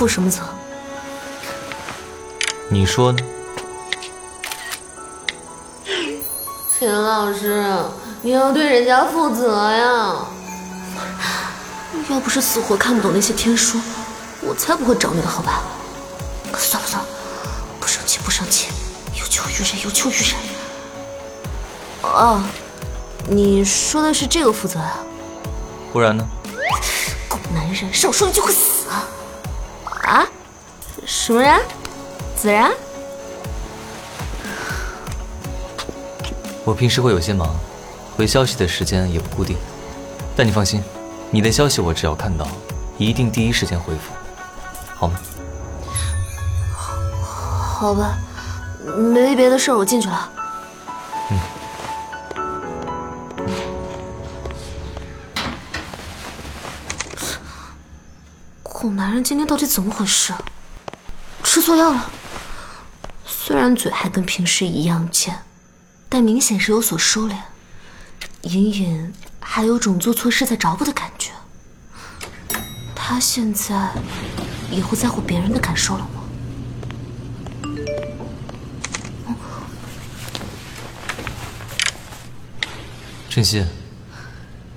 负什么责？你说呢？秦老师，你要对人家负责呀！要不是死活看不懂那些天书，我才不会找你的好吧？算了算了，不生气不生气，有求于人有求于人。哦，你说的是这个负责啊？不然呢？狗男人，少说一句会死？什么人？子然？我平时会有些忙，回消息的时间也不固定。但你放心，你的消息我只要看到，一定第一时间回复，好吗？好吧，没别的事儿，我进去了。嗯。狗男人今天到底怎么回事？吃错药了？虽然嘴还跟平时一样贱。但明显是有所收敛，隐隐还有种做错事在找补的感觉。他现在也会在乎别人的感受了吗？晨曦，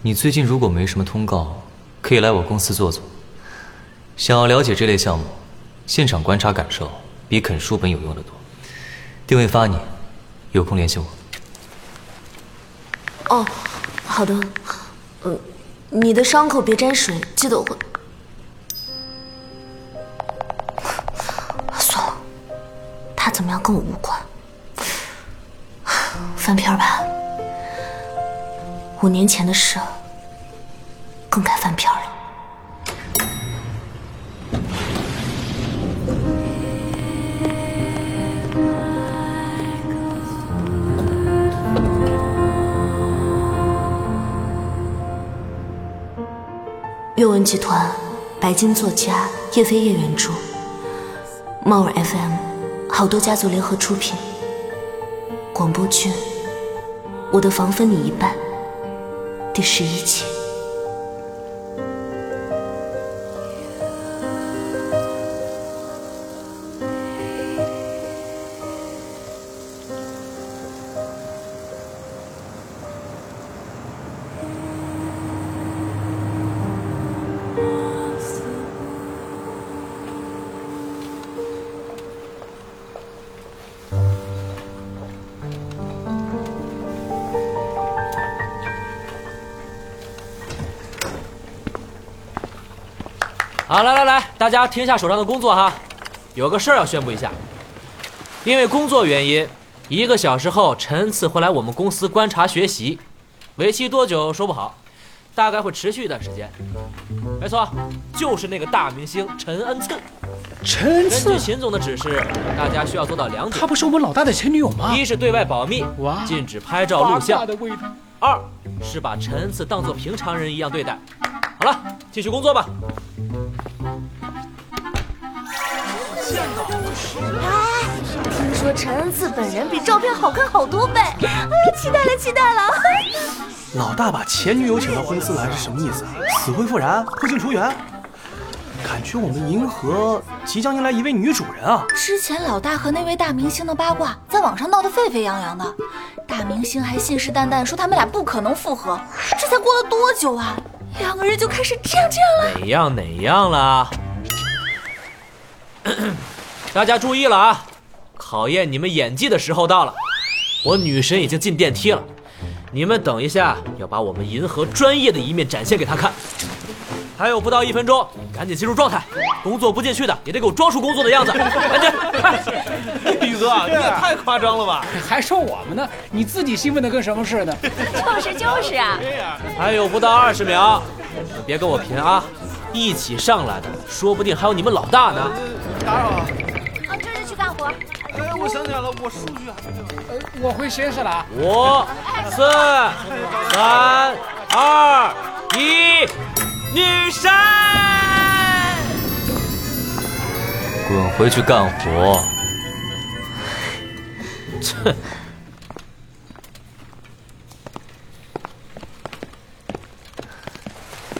你最近如果没什么通告，可以来我公司坐坐。想要了解这类项目，现场观察感受比啃书本有用的多。定位发你，有空联系我。哦，好的，嗯，你的伤口别沾水，记得我。算了，他怎么样跟我无关。翻篇吧，五年前的事，更该翻篇了。六文集团，白金作家叶飞叶原著，猫耳 FM，好多家族联合出品。广播剧《我的房分你一半》第十一集。好，来来来，大家停下手上的工作哈，有个事儿要宣布一下。因为工作原因，一个小时后陈恩赐会来我们公司观察学习，为期多久说不好，大概会持续一段时间。没错，就是那个大明星陈恩赐。陈恩赐。根据秦总的指示，大家需要做到两点：他不是我们老大的前女友吗？一是对外保密，禁止拍照录像；二是把陈恩赐当做平常人一样对待。好了，继续工作吧。说陈恩赐本人比照片好看好多倍，哎呀，期待了，期待了！老大把前女友请到公司来是什么意思啊？死灰复燃，破镜重圆？感觉我们银河即将迎来一位女主人啊！之前老大和那位大明星的八卦在网上闹得沸沸扬扬的，大明星还信誓旦旦说他们俩不可能复合，这才过了多久啊？两个人就开始这样这样了？哪样哪样了？大家注意了啊！考验你们演技的时候到了，我女神已经进电梯了，你们等一下要把我们银河专业的一面展现给她看。还有不到一分钟，赶紧进入状态，工作不进去的也得给我装出工作的样子。赶紧，宇哥，你也太夸张了吧？还说我们呢？你自己兴奋的跟什么似的？就是就是啊！还有不到二十秒，别跟我贫啊！一起上来的，说不定还有你们老大呢。打扰了。哎，我想起来了，我数据还没呃，我回实验室了啊。五、四、三、二、一，女神，滚回去干活。切。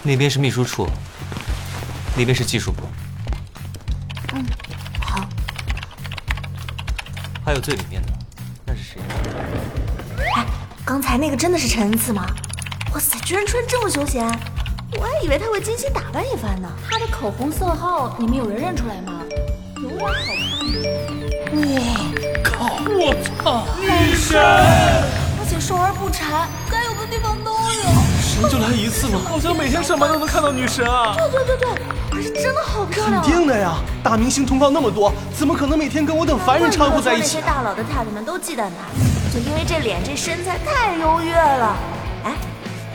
那边是秘书处，那边是技术部。嗯，好。还有最里面的，那是谁？哎，刚才那个真的是陈恩赐吗？哇塞，居然穿这么休闲，我还以为他会精心打扮一番呢。他的口红色号，你们有人认出来吗？有点好看。哇靠！我操！女神！而且瘦而不馋，该有的地方都有。神就来一次吗？好像每天上班都能看到女神啊！对对对对，可是真的好漂亮。肯定的呀，大明星通告那么多，怎么可能每天跟我等凡人掺和在一起？那些大佬的太太们都忌惮他，就因为这脸这身材太优越了。哎，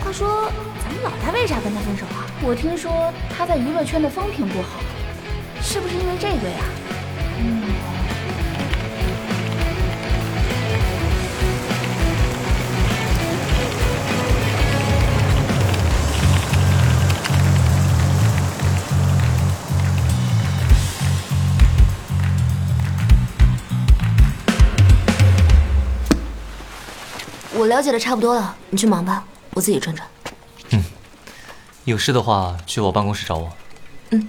话说咱们老大为啥跟他分手啊？我听说他在娱乐圈的风评不好，是不是因为这个呀？嗯。了解的差不多了，你去忙吧，我自己转转。嗯，有事的话去我办公室找我。嗯。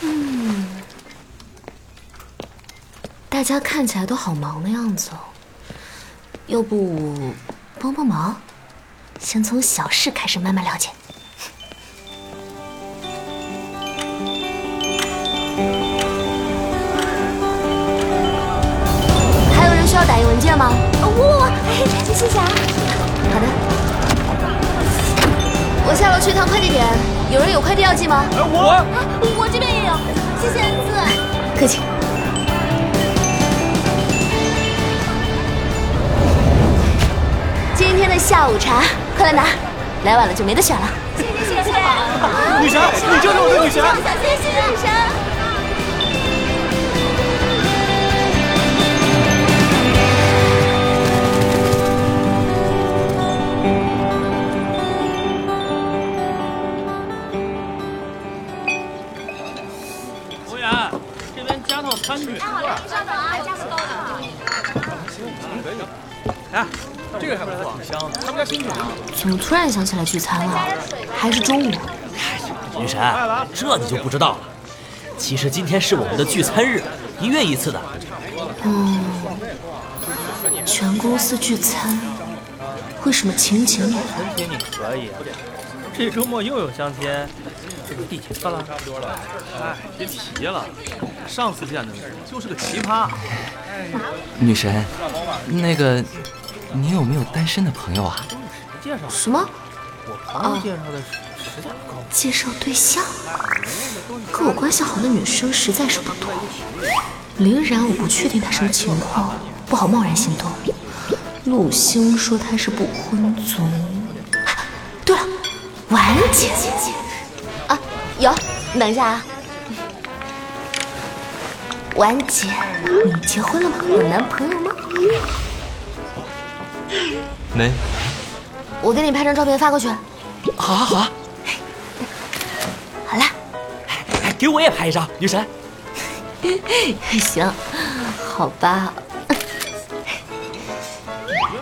嗯，大家看起来都好忙的样子哦，要不帮帮忙，先从小事开始慢慢了解。需要打印文件吗？我，哎，谢谢啊。好的，我下楼去一趟快递点，有人有快递要寄吗？哎我，我这边也有，谢谢恩赐，客气。今天的下午茶，快来拿，来晚了就没得选了。谢谢谢谢。女神，你就是我的女神。谢谢女神。餐具。哎，您稍等啊，价格高的。哎，这个还不错，香。他们家新品啊。怎么突然想起来聚餐了？还是中午？女神，这你就不知道了。其实今天是我们的聚餐日，一月一次的。嗯，全公司聚餐，为什么情景呢？春天你可以，这周末又有相亲。这个地铁车了，差不多了。哎，别提了，上次见的就是个奇葩。女神，那个，你有没有单身的朋友啊？什么？我朋友介绍的实在不高。介绍对象？跟我关系好的女生实在是不多。林然，我不确定她什么情况，不好贸然行动。陆星说他是不婚族。对了，婉姐。啊有，你等一下啊，婉姐，你结婚了吗？有男朋友吗？没。我给你拍张照片发过去。好啊，好，啊。好了，给我也拍一张，女神。行，好吧。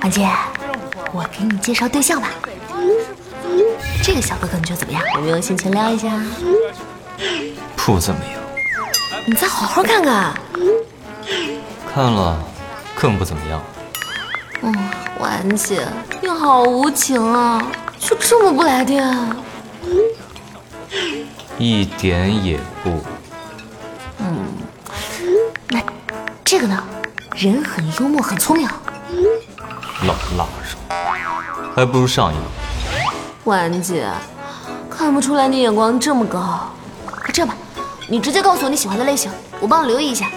婉姐，我给你介绍对象吧。这个小哥哥你觉得怎么样？有没有兴趣撩一下？不怎么样。你再好好看看。看了，更不怎么样。嗯，婉姐，你好无情啊，就这么不来电？一点也不。嗯，那这个呢？人很幽默，很聪明。老腊肉，还不如上一个。婉姐，看不出来你眼光这么高。这样吧，你直接告诉我你喜欢的类型，我帮你留意一下。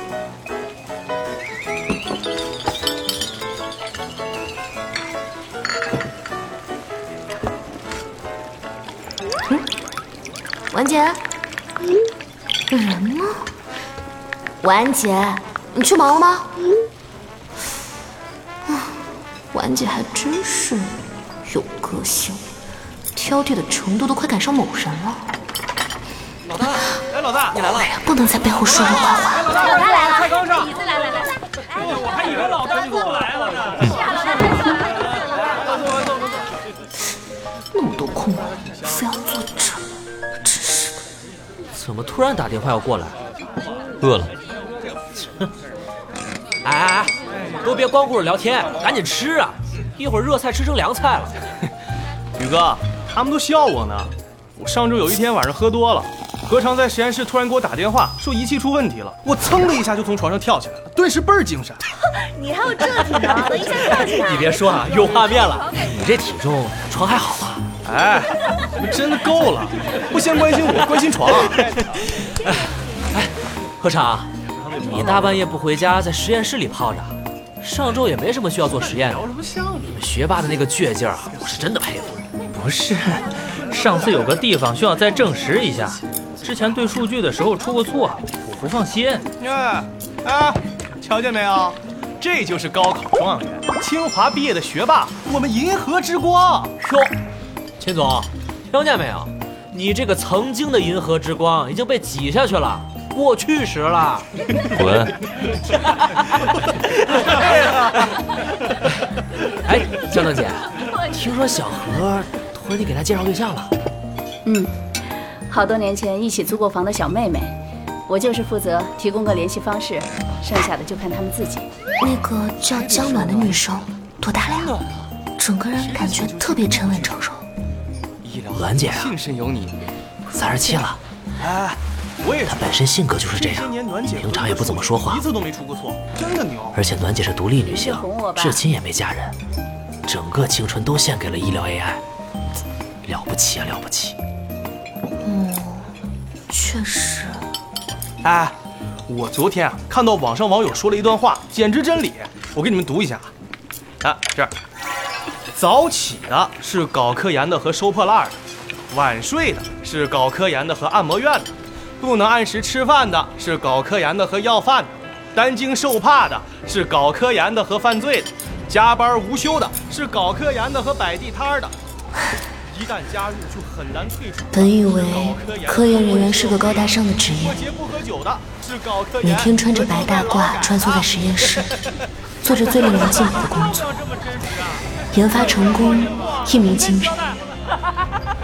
嗯，婉姐，有人吗？婉姐，你去忙了吗？啊，婉姐还真是有个性。挑剔的程度都快赶上某人了。老大，哎，老大，你来了！不能在背后说人坏话。老大来了，快跟上！椅子来来来来。哎，我还以为老大不来了呢。那么多空位，非要坐这，真是的。怎么突然打电话要过来？饿了，哎哎哎，都别光顾着聊天，赶紧吃啊！一会儿热菜吃成凉菜了。宇哥，他们都笑我呢。我上周有一天晚上喝多了，何尝在实验室突然给我打电话，说仪器出问题了。我噌的一下就从床上跳起来了，顿时倍儿精神。你还有这体能，能一下跳起来？你别说啊，有画面了。你这体重，床还好吧？哎，你们真的够了，不先关心我，关心床啊！哎，何尝，你大半夜不回家，在实验室里泡着，上周也没什么需要做实验的。你们学霸的那个倔劲儿啊，我是真的佩服。不是，上次有个地方需要再证实一下，之前对数据的时候出过错，我不放心。哎，哎，瞧见没有？这就是高考状元，清华毕业的学霸，我们银河之光。哟，秦总，听见没有？你这个曾经的银河之光已经被挤下去了，过去时了。滚！哎，江大姐，听说小何托你给他介绍对象了？嗯，好多年前一起租过房的小妹妹，我就是负责提供个联系方式，剩下的就看他们自己。那个叫江暖的女生多大了呀？整个人感觉特别沉稳成熟。暖姐啊，三十七了，哎，我也是她本身性格就是这样，平常也不怎么说话一，次都没出过错，真的牛。而且暖姐是独立女性至今也没嫁人，整个青春都献给了医疗 AI，了不起啊，了不起！确实。哎，我昨天啊看到网上网友说了一段话，简直真理，我给你们读一下啊。啊，这儿，早起的是搞科研的和收破烂的，晚睡的是搞科研的和按摩院的，不能按时吃饭的是搞科研的和要饭的，担惊受怕的是搞科研的和犯罪的，加班无休的是搞科研的和摆地摊的。一旦加入就很难退出。本以为科研人员是个高大上的职业每天穿着白大褂穿梭在实验室，做着最令人敬佩的工作，研发成功一鸣惊人。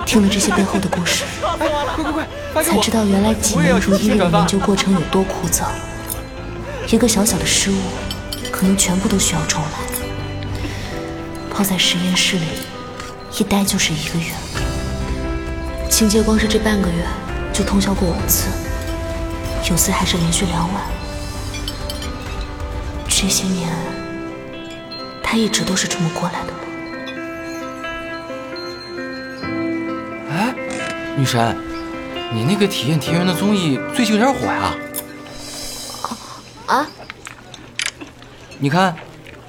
听了这些背后的故事，才知道原来几年如一日的研究过程有多枯燥。一个小小的失误，可能全部都需要重来。泡在实验室里，一待就是一个月。秦杰光是这半个月就通宵过五次，有次还是连续两晚。这些年，他一直都是这么过来的吗？哎，女神，你那个体验田园的综艺最近有点火呀。啊？你看，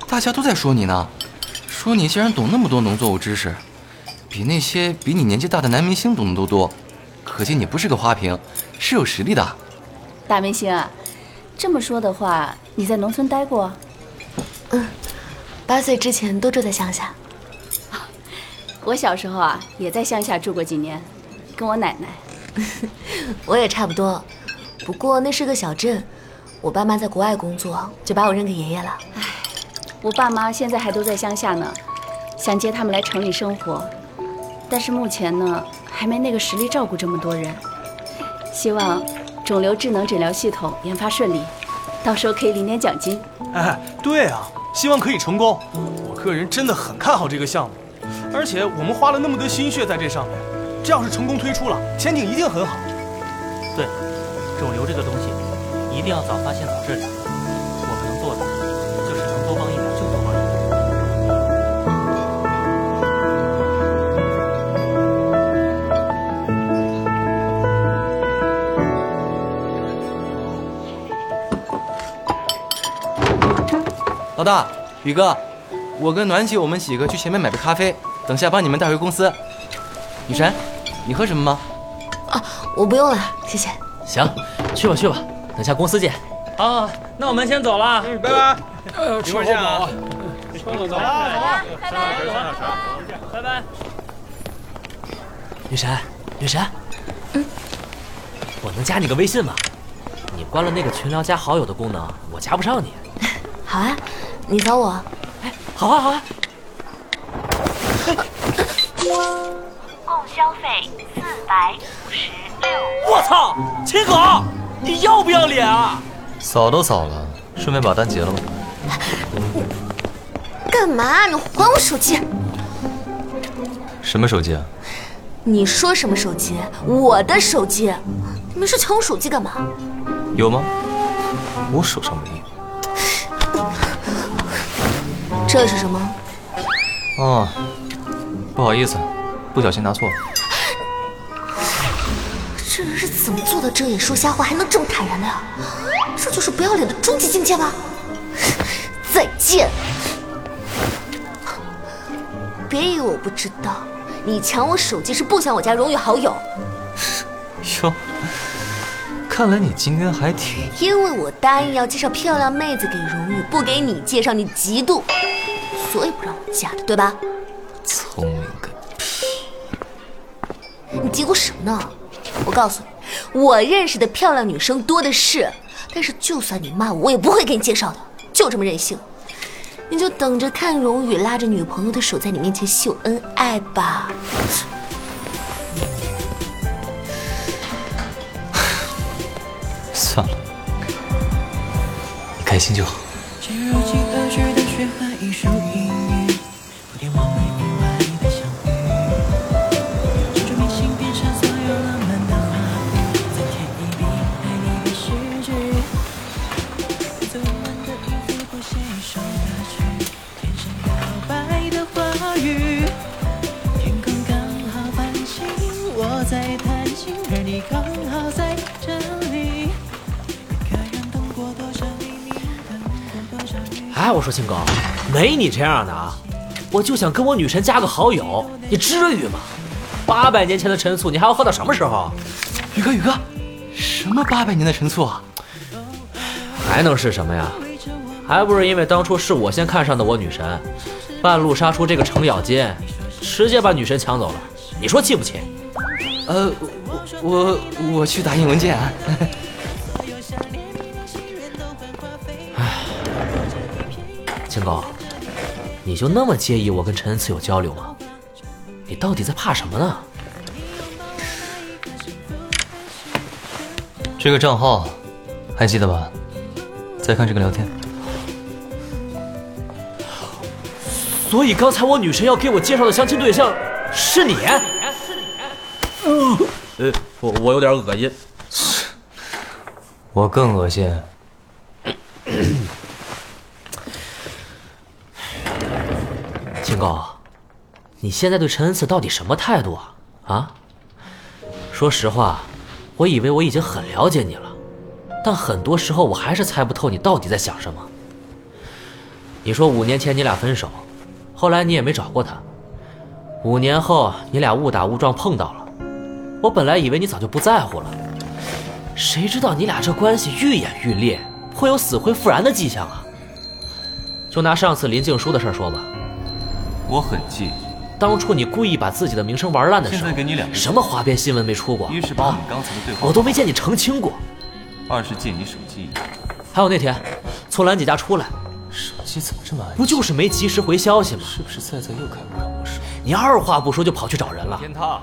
大家都在说你呢，说你竟然懂那么多农作物知识，比那些比你年纪大的男明星懂得都多，可见你不是个花瓶，是有实力的。大明星啊，这么说的话，你在农村待过？嗯八岁之前都住在乡下。我小时候啊，也在乡下住过几年，跟我奶奶。我也差不多，不过那是个小镇，我爸妈在国外工作，就把我扔给爷爷了。唉我爸妈现在还都在乡下呢，想接他们来城里生活，但是目前呢，还没那个实力照顾这么多人。希望肿瘤智能诊疗系统研发顺利，到时候可以领点奖金。哎，对啊，希望可以成功。我个人真的很看好这个项目，而且我们花了那么多心血在这上面，这要是成功推出了，前景一定很好。对，肿瘤这个东西，一定要早发现早治疗。老大，宇哥，我跟暖姐我们几个去前面买杯咖啡，等下帮你们带回公司。女神，你喝什么吗？啊我不用了，谢谢。行，去吧去吧，等下公司见。好，那我们先走了。拜拜，呃，一会儿见啊。走走。拜拜。拜拜。女神，女神，嗯，我能加你个微信吗？你关了那个群聊加好友的功能，我加不上你。好啊，你找我。哎好啊好啊。共消费四百五十六。我操，秦狗，你要不要脸啊？扫都扫了，顺便把单结了吧。干嘛？你还我手机！什么手机啊？你说什么手机？我的手机！你们是抢我手机干嘛？有吗？我手上没有。这是什么？哦，不好意思，不小心拿错了。这人是怎么做到睁眼说瞎话还能这么坦然的呀？这就是不要脸的终极境界吗？再见！别以为我不知道，你抢我手机是不想我加荣誉好友。哟，看来你今天还挺……因为我答应要介绍漂亮妹子给荣誉，不给你介绍你嫉妒，所以不让我嫁的，对吧？聪明个屁！你嘀咕什么呢？我告诉你，我认识的漂亮女生多的是，但是就算你骂我，我也不会给你介绍的，就这么任性。你就等着看荣宇拉着女朋友的手在你面前秀恩爱吧。算了，你开心就好。哎，我说秦狗，没你这样的啊！我就想跟我女神加个好友，你至于吗？八百年前的陈醋，你还要喝到什么时候？宇哥，宇哥，什么八百年的陈醋啊？还能是什么呀？还不是因为当初是我先看上的我女神，半路杀出这个程咬金，直接把女神抢走了。你说气不气？呃，我我我去打印文件啊。秦狗，你就那么介意我跟陈恩赐有交流吗？你到底在怕什么呢？这个账号还记得吧？再看这个聊天。所以刚才我女神要给我介绍的相亲对象是你？呃，我我有点恶心。我更恶心。高，你现在对陈恩赐到底什么态度啊？啊？说实话，我以为我已经很了解你了，但很多时候我还是猜不透你到底在想什么。你说五年前你俩分手，后来你也没找过他，五年后你俩误打误撞碰到了，我本来以为你早就不在乎了，谁知道你俩这关系愈演愈烈，会有死灰复燃的迹象啊！就拿上次林静书的事说吧。我很介意，当初你故意把自己的名声玩烂的时候，现在给你两个什么花边新闻没出过？一是把我们刚才的对话，我都没见你澄清过；二是借你手机，还有那天从兰姐家出来，手机怎么这么安静？不就是没及时回消息吗？是不是在在又开勿扰模式？你二话不说就跑去找人了。天塌，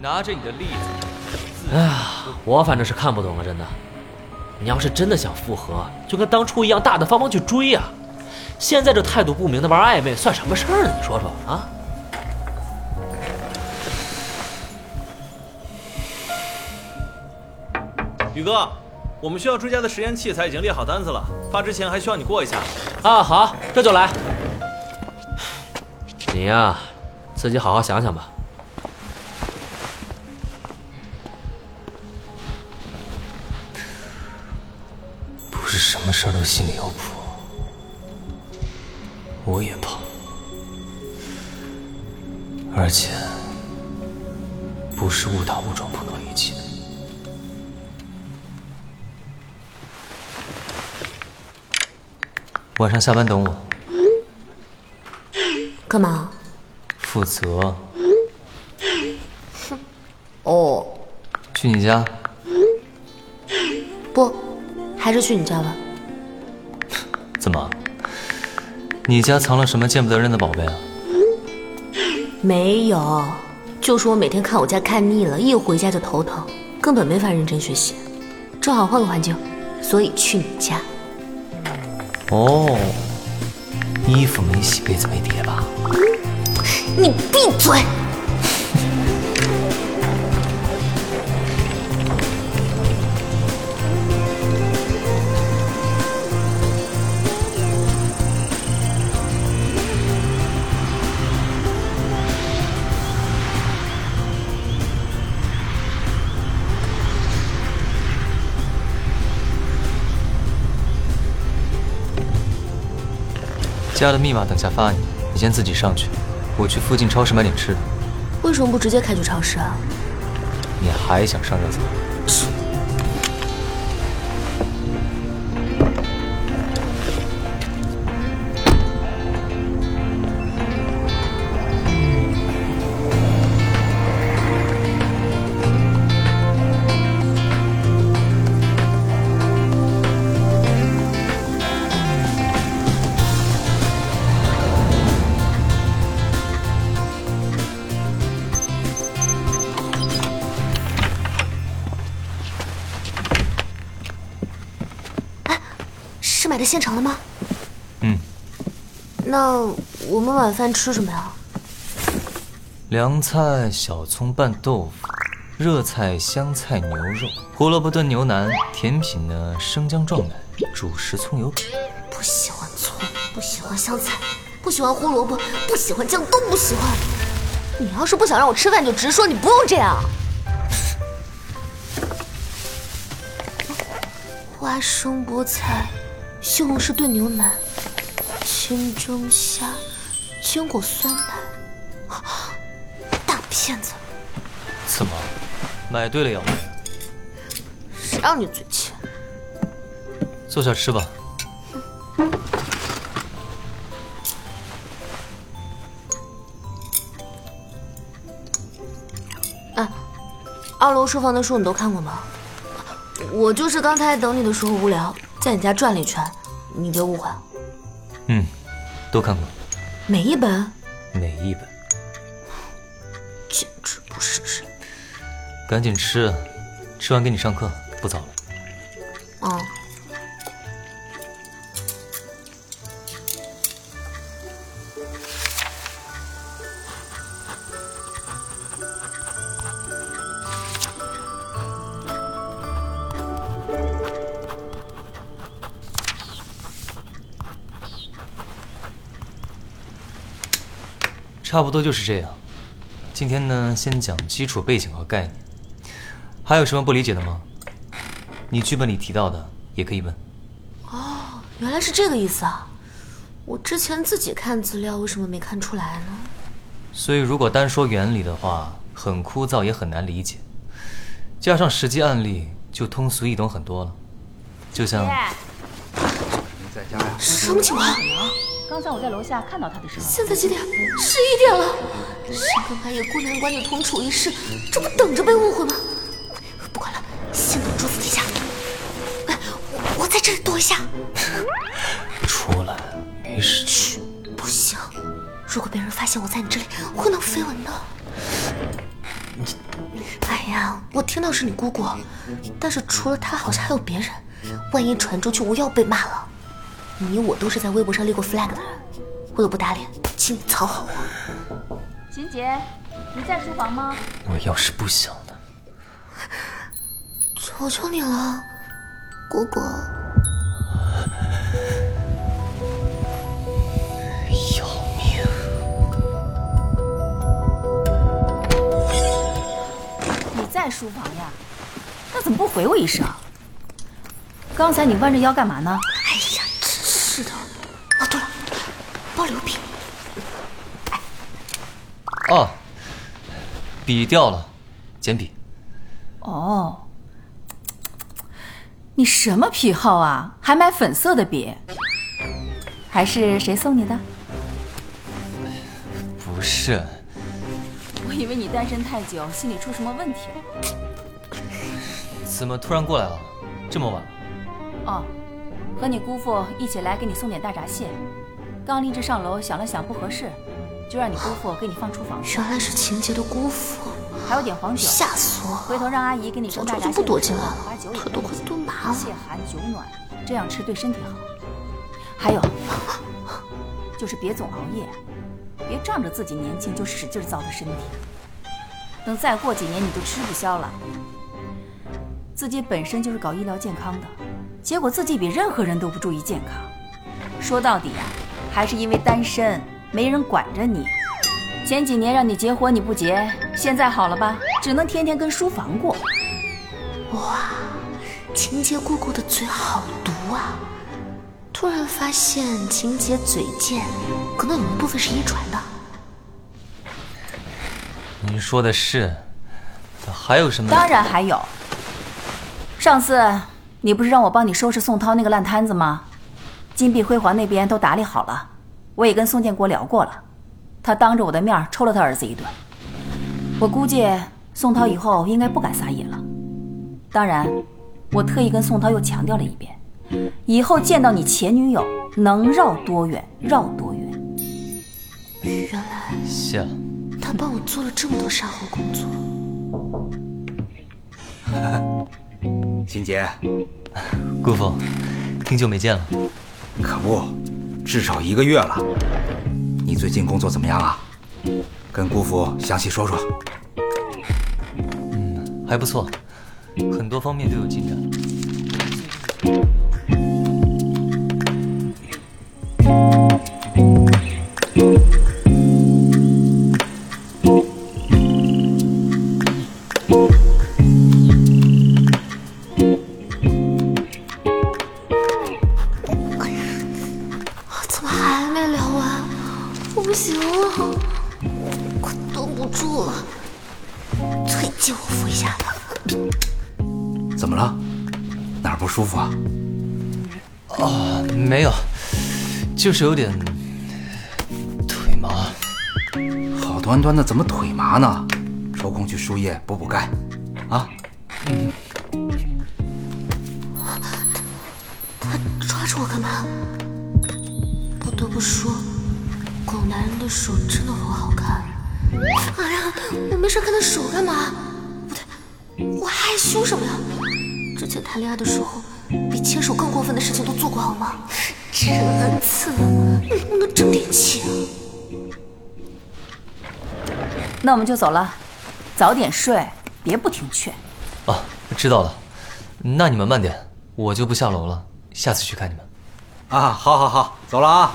拿着你的例子，哎呀，我反正是看不懂了，真的。你要是真的想复合，就跟当初一样，大大方方去追呀。现在这态度不明的玩暧昧，算什么事儿呢？你说说啊！宇哥，我们需要追加的实验器材已经列好单子了，发之前还需要你过一下。啊，好，这就来。你呀，自己好好想想吧。不是什么事儿都心里有谱。我也怕，而且不是误打误撞碰到一起的。晚上下班等我。干嘛？负责。哦。去你家。不，还是去你家吧。你家藏了什么见不得人的宝贝啊？没有，就是我每天看我家看腻了，一回家就头疼，根本没法认真学习。正好换个环境，所以去你家。哦，衣服没洗，被子没叠吧？你闭嘴！家的密码等下发你，你先自己上去，我去附近超市买点吃的。为什么不直接开去超市啊？你还想上热搜？现成的吗？嗯，那我们晚饭吃什么呀？凉菜小葱拌豆腐，热菜香菜牛肉，胡萝卜炖牛腩，甜品呢生姜撞奶，主食葱油饼。不喜欢葱，不喜欢香菜，不喜欢胡萝卜，不喜欢酱，都不喜欢。你要是不想让我吃饭，就直说，你不用这样。花生菠菜，西红柿炖牛腩，清蒸虾，坚果酸奶，大骗子！怎么，买对了药？谁让你嘴欠？坐下吃吧。哎，二楼书房的书你都看过吗？我就是刚才等你的时候无聊，在你家转了一圈，你别误会。嗯，都看过，每一本，每一本。简直不是人。赶紧吃，吃完给你上课，不早了。差不多就是这样。今天呢，先讲基础背景和概念。还有什么不理解的吗？你剧本里提到的也可以问。哦，原来是这个意思啊！我之前自己看资料，为什么没看出来呢？所以，如果单说原理的话，很枯燥，也很难理解。加上实际案例，就通俗易懂很多了。就像……在家呀？什么情况？刚才我在楼下看到他的时候，现在几点？十一点了。深更半夜孤男寡女同处一室，这不等着被误会吗？不管了，先躲桌子底下。哎，我我在这里躲一下。出来，没事。嘘，不行，如果被人发现我在你这里，会闹绯闻的。哎呀，我听到是你姑姑，但是除了她，好像还有别人。万一传出去，我又要被骂了。你我都是在微博上立过 flag 的人，我有不打脸，请你藏好我。秦杰，你在书房吗？我要是不想呢？求求你了，姑姑。要命！你在书房呀？那怎么不回我一声？刚才你弯着腰干嘛呢？保留笔。哦，笔掉了，捡笔。哦，你什么癖好啊？还买粉色的笔？还是谁送你的？不是。我以为你单身太久，心里出什么问题了。怎么突然过来了？这么晚了？哦，和你姑父一起来给你送点大闸蟹。刚立志上楼，想了想不合适，就让你姑父给你放厨房去。原来是秦杰的姑父，还有点黄酒，吓死我了！回头让阿姨给你早蒸大闸蟹，知道就不躲进来了可都快蹲麻了泻寒酒暖，这样吃对身体好。还有，就是别总熬夜，别仗着自己年轻就使劲糟蹋身体。等再过几年你就吃不消了。自己本身就是搞医疗健康的，结果自己比任何人都不注意健康。说到底呀、还是因为单身，没人管着你。前几年让你结婚你不结，现在好了吧？只能天天跟书房过。哇，秦杰姑姑的嘴好毒啊！突然发现秦杰嘴贱，可能有一部分是遗传的。您说的是，还有什么？当然还有，上次你不是让我帮你收拾宋涛那个烂摊子吗？金碧辉煌那边都打理好了，我也跟宋建国聊过了，他当着我的面抽了他儿子一顿。我估计宋涛以后应该不敢撒野了。当然，我特意跟宋涛又强调了一遍，以后见到你前女友能绕多远绕多远。原来谢了。他帮我做了这么多善后工作。秦杰，姑父，挺久没见了。可不，至少一个月了。你最近工作怎么样啊？跟姑父详细说说。嗯还不错，很多方面都有进展。就是有点腿麻。好端端的怎么腿麻呢？抽空去输液补补钙，那我们就走了，早点睡，别不听劝。啊，知道了。那你们慢点，我就不下楼了，下次去看你们。啊，好好好，走了啊。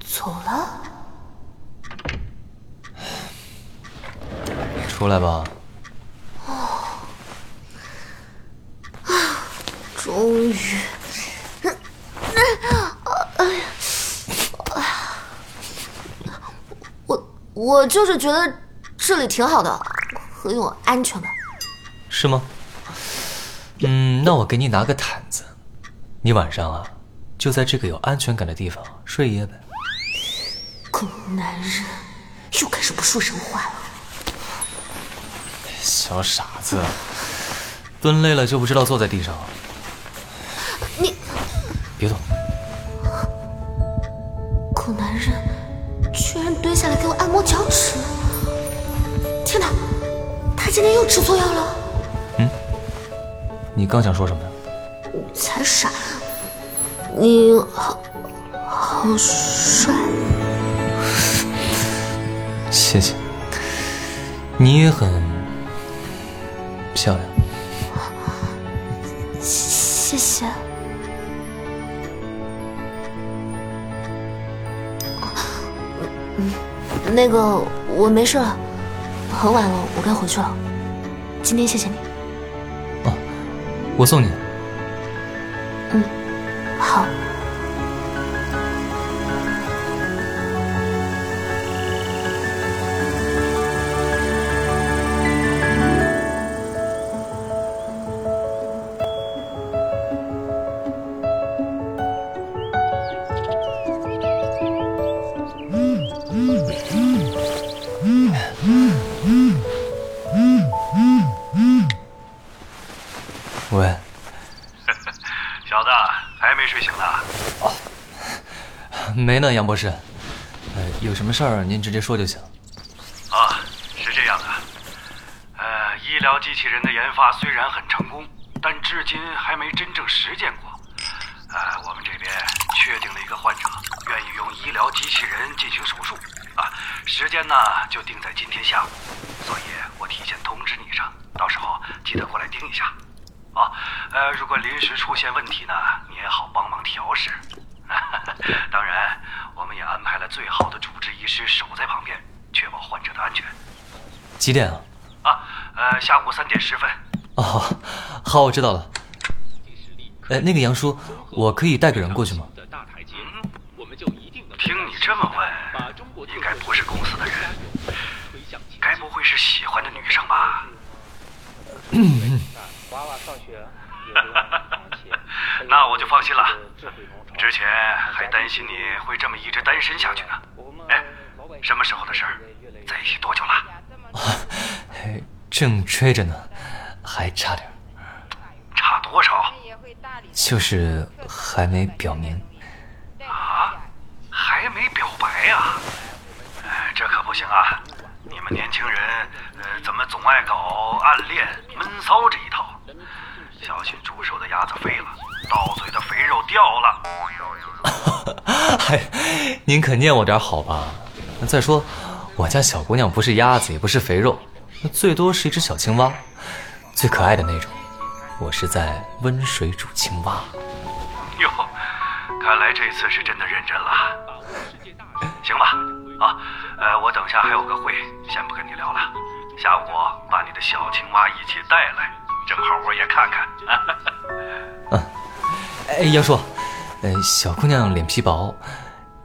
走了？出来吧。终于，我我就是觉得这里挺好的，很有安全感。是吗？嗯，那我给你拿个毯子，你晚上啊，就在这个有安全感的地方睡一夜呗。狗男人又开始不说人话了。小傻子，蹲累了就不知道坐在地上。你刚想说什么呀？才傻！你好，好帅。谢谢。你也很漂亮。谢谢。嗯，那个我没事了，很晚了，我该回去了。今天谢谢你。我送你。呢，杨博士。呃，有什么事儿您直接说就行。啊，是这样的，呃，医疗机器人的研发虽然很成功，但至今还没真正实践过。呃，我们这边确定了一个患者，愿意用医疗机器人进行手术，啊，时间呢就定在今天下午，所以我提前通知你一声，到时候记得过来盯一下。啊，呃，如果临时出现问题呢，你也好帮忙调试。当然，最好的主治医师守在旁边，确保患者的安全。几点啊？啊，呃，下午三点十分。哦，好，我知道了。哎，那个杨叔，我可以带个人过去吗？听你这么问，应该不是公司的人，该不会是喜欢的女生吧？那我就放心了。之前还担心你会这么一直单身下去呢。哎，什么时候的事儿？在一起多久了？正追着呢，还差点。差多少？就是还没表明。啊？还没表白呀？哎，这可不行啊！你们年轻人，呃，怎么总爱搞暗恋、闷骚这一套？小心煮熟的鸭子飞了，到嘴的肥肉掉了。嗨，您可念我点好吧？再说，我家小姑娘不是鸭子，也不是肥肉，最多是一只小青蛙，最可爱的那种。我是在温水煮青蛙。哟，看来这次是真的认真了。行吧，啊，呃，我等下还有个会，先不跟你聊了。下午把你的小青蛙一起带来，正好我也看看。嗯，哎，杨叔，呃，小姑娘脸皮薄，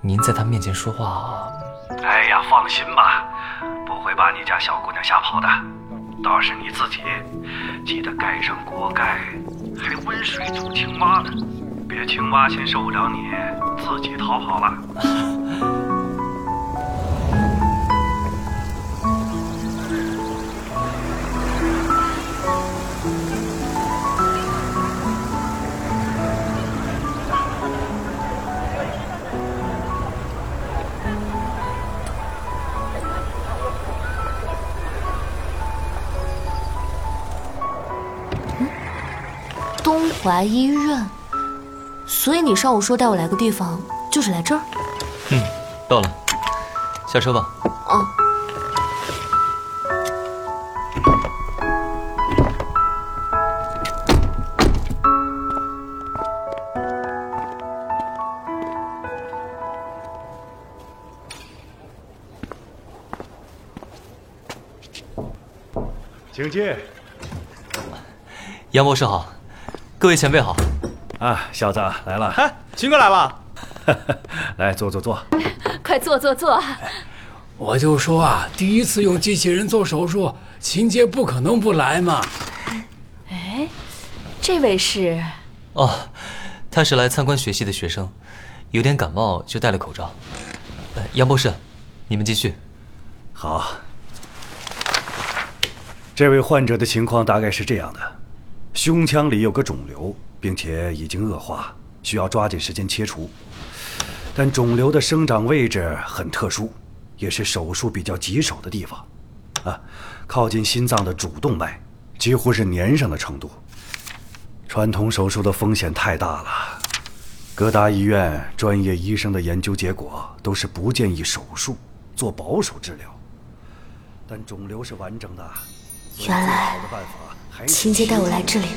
您在她面前说话。哎呀，放心吧，不会把你家小姑娘吓跑的。倒是你自己，记得盖上锅盖，还温水煮青蛙呢，别青蛙先受不了你，自己逃跑了。东淮医院，所以你上午说带我来个地方，就是来这儿。嗯，到了，下车吧。哦。请进。杨博士好，各位前辈好。啊，小子来了。哎，秦哥来了。来坐坐坐。快坐坐坐。我就说啊，第一次用机器人做手术，秦杰不可能不来嘛。哎，这位是？哦，他是来参观学习的学生，有点感冒就戴了口罩。杨博士，你们继续。好。这位患者的情况大概是这样的：胸腔里有个肿瘤，并且已经恶化，需要抓紧时间切除。但肿瘤的生长位置很特殊，也是手术比较棘手的地方，啊，靠近心脏的主动脉，几乎是粘上的程度。传统手术的风险太大了，各大医院专业医生的研究结果都是不建议手术，做保守治疗。但肿瘤是完整的。原来，秦姐带我来这里，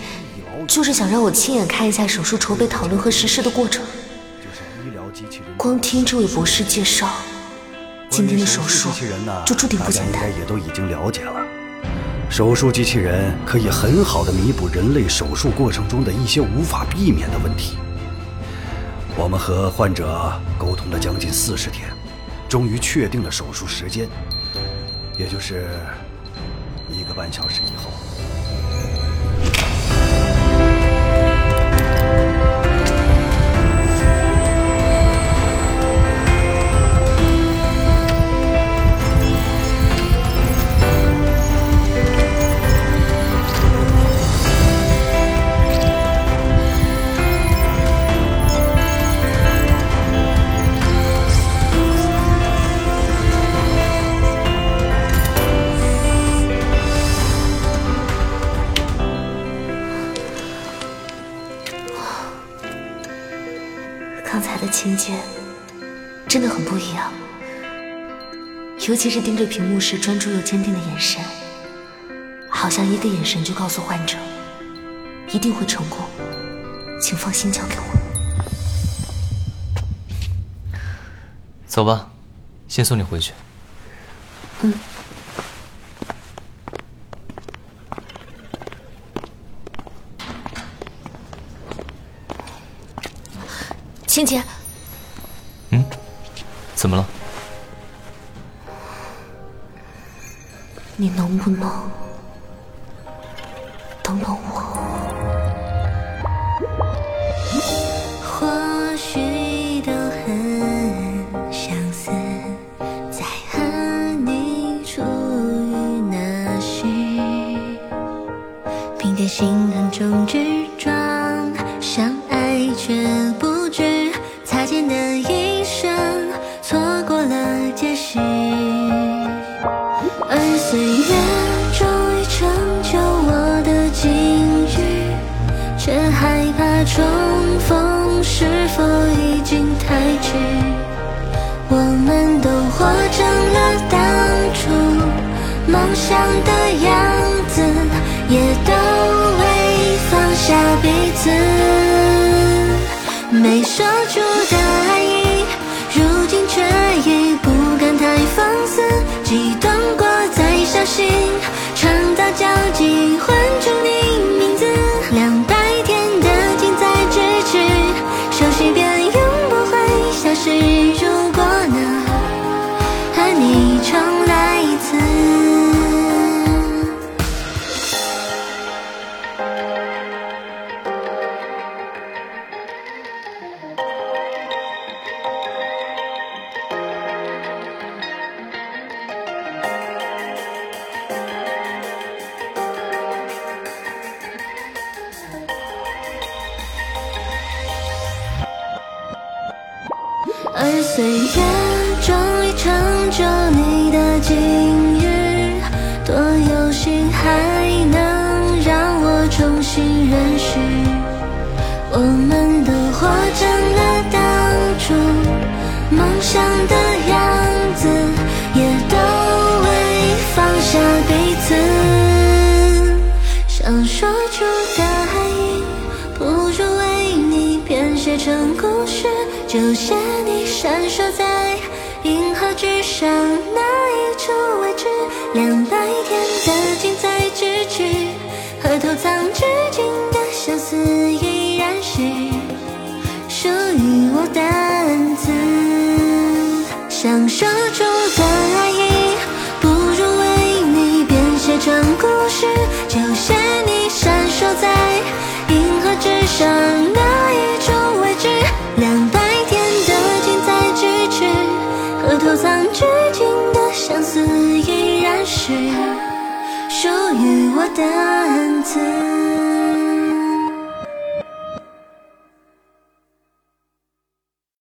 就是想让我亲眼看一下手术筹备、讨论和实施的过程。光听这位博士介绍，今天的手术就注定不简单。大家应该也都已经了解了，手术机器人可以很好的弥补人类手术过程中的一些无法避免的问题。我们和患者沟通了将近四十天，终于确定了手术时间，也就是。一个半小时以后。的情节真的很不一样，尤其是盯着屏幕时专注又坚定的眼神，好像一个眼神就告诉患者一定会成功，请放心交给我。走吧，先送你回去。嗯。青姐，嗯，怎么了？你能不能等等我？或许都很相似，在和你初遇那时，凭点心横中岁月终于成就我的境遇，却害怕重逢是否已经太迟。我们都活成了当初梦想的样子，也都未放下彼此。没说出的爱意，如今却已不敢太放肆，激动心，创造交集唤出上那一处位置，两百天的近在咫尺，和偷藏至今的相思依然是属于我的恩赐。想说出的爱意，不如为你编写成故事。就写你闪烁在银河之上单词。